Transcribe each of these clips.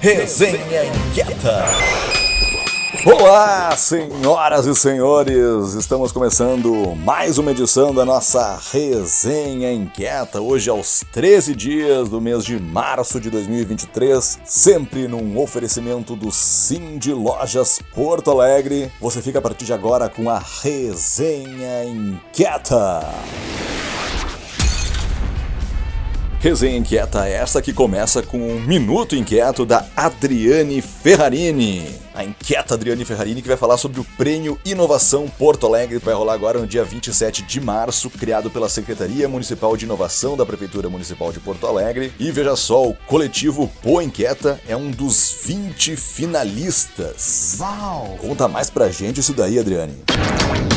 Resenha Inquieta. Olá, senhoras e senhores! Estamos começando mais uma edição da nossa Resenha Inquieta, hoje aos 13 dias do mês de março de 2023, sempre num oferecimento do Sim de Lojas Porto Alegre. Você fica a partir de agora com a Resenha Inquieta. Resenha Inquieta essa que começa com um Minuto Inquieto da Adriane Ferrarini. A inquieta Adriane Ferrarini que vai falar sobre o Prêmio Inovação Porto Alegre, que vai rolar agora no dia 27 de março, criado pela Secretaria Municipal de Inovação da Prefeitura Municipal de Porto Alegre. E veja só, o coletivo Pô Inquieta é um dos 20 finalistas. Uau! Conta mais pra gente isso daí, Adriane.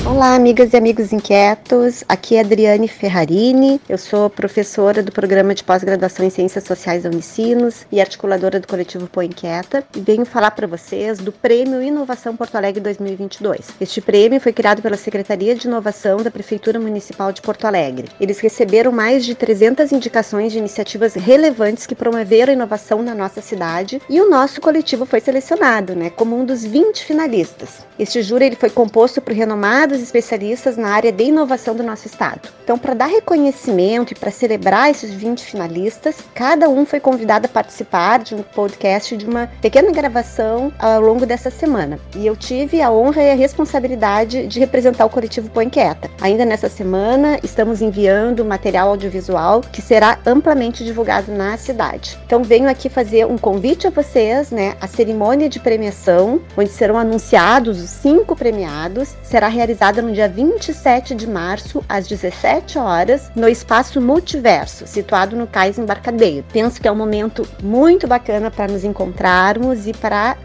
Olá, amigas e amigos inquietos. Aqui é Adriane Ferrarini. Eu sou professora do programa de pós-graduação em Ciências Sociais da Unicinos e articuladora do coletivo Põe Inquieta e venho falar para vocês do Prêmio Inovação Porto Alegre 2022. Este prêmio foi criado pela Secretaria de Inovação da Prefeitura Municipal de Porto Alegre. Eles receberam mais de 300 indicações de iniciativas relevantes que promoveram a inovação na nossa cidade e o nosso coletivo foi selecionado, né, como um dos 20 finalistas. Este júri ele foi composto por renomados especialistas na área de inovação do nosso estado. Então, para dar reconhecimento e para celebrar esses 20 finalistas, cada um foi convidado a participar de um podcast, de uma pequena gravação ao longo dessa semana. E eu tive a honra e a responsabilidade de representar o coletivo Põe Quieta. Ainda nessa semana, estamos enviando material audiovisual que será amplamente divulgado na cidade. Então, venho aqui fazer um convite a vocês, né? A cerimônia de premiação, onde serão anunciados os cinco premiados, será realizada no dia 27 de março, às 17 horas, no Espaço Multiverso, situado no Cais Embarcadeiro. Penso que é um momento muito bacana para nos encontrarmos e para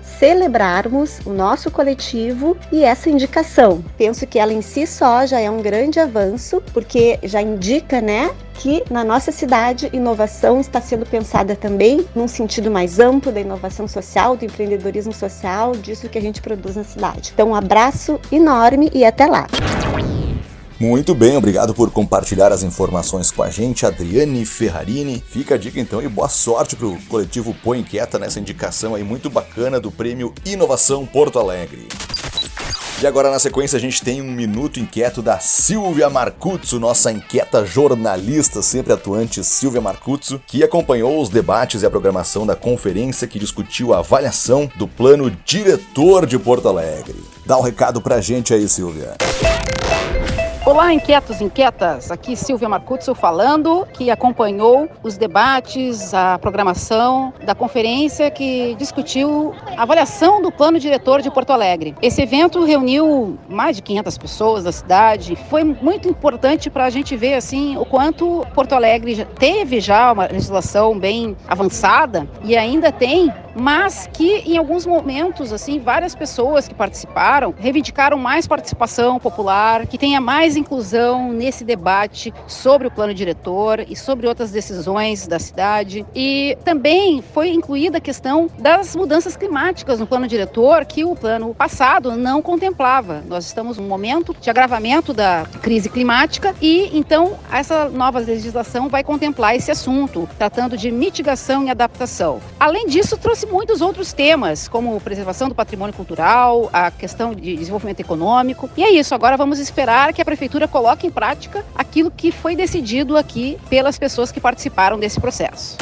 celebrarmos o nosso coletivo e essa indicação. Penso que ela em si só já é um grande avanço, porque já indica, né, que na nossa cidade inovação está sendo pensada também num sentido mais amplo da inovação social, do empreendedorismo social, disso que a gente produz na cidade. Então, um abraço enorme e até lá. Muito bem, obrigado por compartilhar as informações com a gente, Adriane Ferrarini. Fica a dica então e boa sorte para o coletivo Põe Inquieta nessa indicação aí muito bacana do Prêmio Inovação Porto Alegre. E agora na sequência a gente tem um minuto inquieto da Silvia Marcuzzo, nossa inquieta jornalista sempre atuante Silvia Marcuzzo, que acompanhou os debates e a programação da conferência que discutiu a avaliação do plano diretor de Porto Alegre. Dá um recado pra gente aí, Silvia. Olá, inquietos, inquietas. Aqui Silvia Marcuzzo falando, que acompanhou os debates, a programação da conferência que discutiu a avaliação do plano diretor de Porto Alegre. Esse evento reuniu mais de 500 pessoas da cidade. Foi muito importante para a gente ver assim o quanto Porto Alegre teve já uma legislação bem avançada e ainda tem mas que em alguns momentos, assim, várias pessoas que participaram reivindicaram mais participação popular, que tenha mais inclusão nesse debate sobre o plano diretor e sobre outras decisões da cidade. E também foi incluída a questão das mudanças climáticas no plano diretor, que o plano passado não contemplava. Nós estamos num momento de agravamento da crise climática e então essa nova legislação vai contemplar esse assunto, tratando de mitigação e adaptação. Além disso, trouxe muitos outros temas, como preservação do patrimônio cultural, a questão de desenvolvimento econômico. E é isso, agora vamos esperar que a prefeitura coloque em prática aquilo que foi decidido aqui pelas pessoas que participaram desse processo.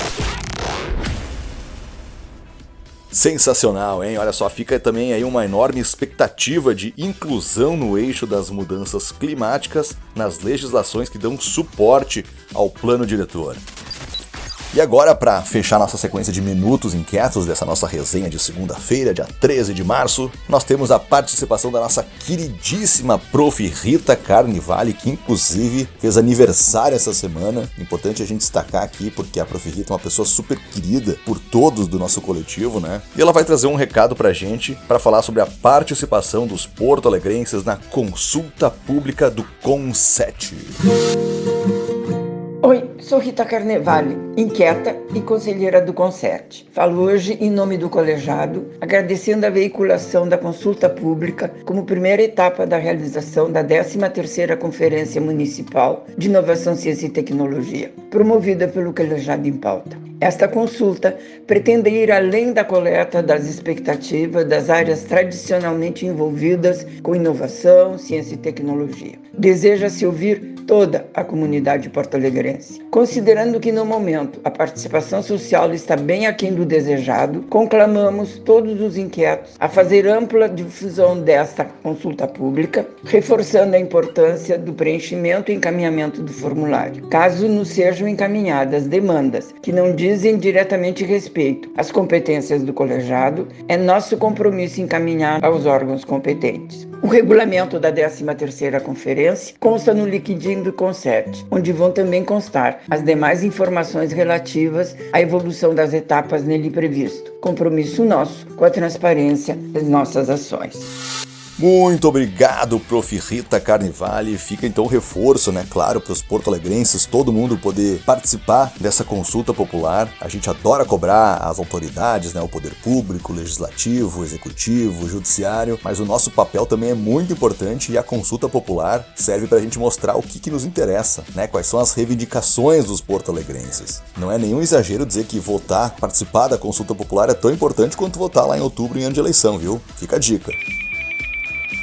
Sensacional, hein? Olha só, fica também aí uma enorme expectativa de inclusão no eixo das mudanças climáticas nas legislações que dão suporte ao plano diretor. E agora, para fechar nossa sequência de minutos inquietos dessa nossa resenha de segunda-feira, dia 13 de março, nós temos a participação da nossa queridíssima prof. Rita Carnivale, que inclusive fez aniversário essa semana. Importante a gente destacar aqui, porque a prof. Rita é uma pessoa super querida por todos do nosso coletivo, né? E ela vai trazer um recado pra gente para falar sobre a participação dos porto-alegrenses na consulta pública do CONSET. Sou Rita Carnevale inquieta e conselheira do Concert. Falo hoje em nome do colegiado, agradecendo a veiculação da consulta pública como primeira etapa da realização da 13ª Conferência Municipal de Inovação, Ciência e Tecnologia, promovida pelo Colegiado em Pauta. Esta consulta pretende ir além da coleta das expectativas das áreas tradicionalmente envolvidas com inovação, ciência e tecnologia. Deseja-se ouvir toda a comunidade porto-alegrense. Considerando que no momento a participação social está bem aquém do desejado, conclamamos todos os inquietos a fazer ampla difusão desta consulta pública, reforçando a importância do preenchimento e encaminhamento do formulário. Caso nos sejam encaminhadas demandas que não dizem diretamente respeito às competências do colegiado, é nosso compromisso encaminhar aos órgãos competentes. O regulamento da 13ª conferência consta no liquidim do CONCERT, onde vão também constar as demais informações relativas à evolução das etapas nele previsto. Compromisso nosso com a transparência das nossas ações. Muito obrigado, Prof. Rita Carnivale. Fica então o reforço, né? Claro, para os porto-alegrenses, todo mundo poder participar dessa consulta popular. A gente adora cobrar as autoridades, né? O poder público, legislativo, executivo, judiciário, mas o nosso papel também é muito importante e a consulta popular serve para a gente mostrar o que, que nos interessa, né? Quais são as reivindicações dos porto-alegrenses. Não é nenhum exagero dizer que votar, participar da consulta popular é tão importante quanto votar lá em outubro em ano de eleição, viu? Fica a dica.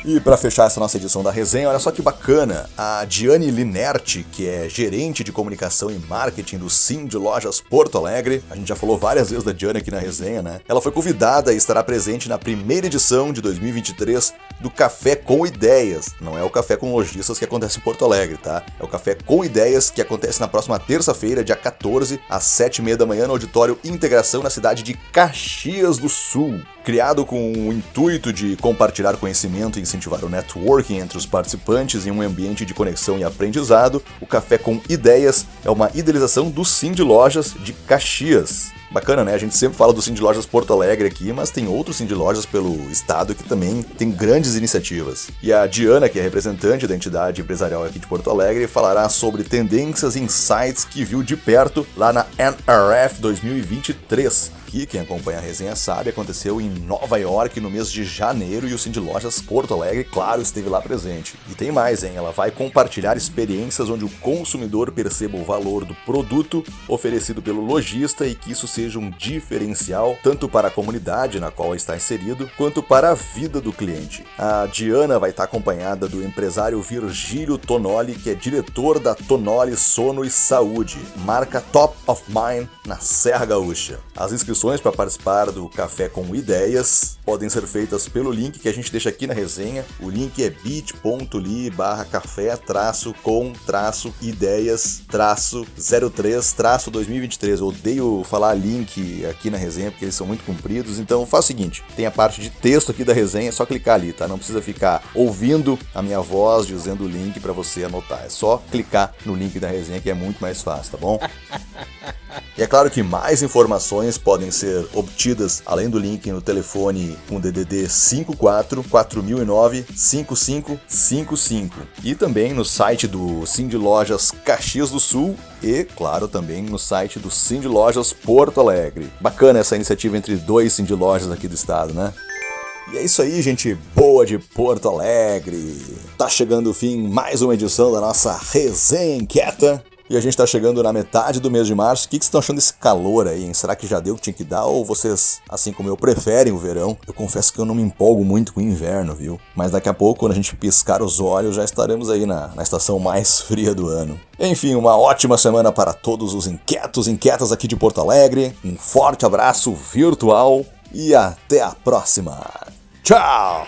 E para fechar essa nossa edição da resenha, olha só que bacana, a Diane Linerti, que é gerente de comunicação e marketing do Sim de Lojas Porto Alegre, a gente já falou várias vezes da Diane aqui na resenha, né? Ela foi convidada e estará presente na primeira edição de 2023 do Café com Ideias. Não é o Café com Lojistas que acontece em Porto Alegre, tá? É o Café com Ideias que acontece na próxima terça-feira, dia 14, às 7h30 da manhã, no Auditório Integração, na cidade de Caxias do Sul. Criado com o intuito de compartilhar conhecimento e incentivar o networking entre os participantes em um ambiente de conexão e aprendizado, o Café com Ideias é uma idealização do Sim de Lojas de Caxias. Bacana, né? A gente sempre fala do de Lojas Porto Alegre aqui, mas tem outros de Lojas pelo estado que também tem grandes iniciativas. E a Diana, que é representante da entidade empresarial aqui de Porto Alegre, falará sobre tendências e insights que viu de perto lá na NRF 2023 aqui, quem acompanha a resenha sabe, aconteceu em Nova York no mês de janeiro e o Cindy Lojas Porto Alegre, claro, esteve lá presente. E tem mais, hein? Ela vai compartilhar experiências onde o consumidor perceba o valor do produto oferecido pelo lojista e que isso seja um diferencial tanto para a comunidade na qual está inserido, quanto para a vida do cliente. A Diana vai estar acompanhada do empresário Virgílio Tonoli, que é diretor da Tonoli Sono e Saúde, marca Top of Mind na Serra Gaúcha. As inscrições inscrições para participar do Café com Ideias podem ser feitas pelo link que a gente deixa aqui na resenha. O link é bit.ly barra café traço com traço ideias traço 03 traço 2023. Eu odeio falar link aqui na resenha porque eles são muito compridos, então faz o seguinte, tem a parte de texto aqui da resenha, é só clicar ali, tá? Não precisa ficar ouvindo a minha voz dizendo o link para você anotar. É só clicar no link da resenha que é muito mais fácil, tá bom? E é claro que mais informações podem ser obtidas além do link no telefone com DDD 54 4009 5555 e também no site do Cindy Lojas Caxias do Sul e, claro, também no site do Cindy Lojas Porto Alegre. Bacana essa iniciativa entre dois Cindy Lojas aqui do estado, né? E é isso aí, gente boa de Porto Alegre. Tá chegando o fim mais uma edição da nossa resenha inquieta. E a gente tá chegando na metade do mês de março. O que, que vocês estão achando desse calor aí, hein? Será que já deu o que tinha que dar? Ou vocês, assim como eu, preferem o verão? Eu confesso que eu não me empolgo muito com o inverno, viu? Mas daqui a pouco, quando a gente piscar os olhos, já estaremos aí na, na estação mais fria do ano. Enfim, uma ótima semana para todos os inquietos inquietas aqui de Porto Alegre. Um forte abraço virtual e até a próxima. Tchau!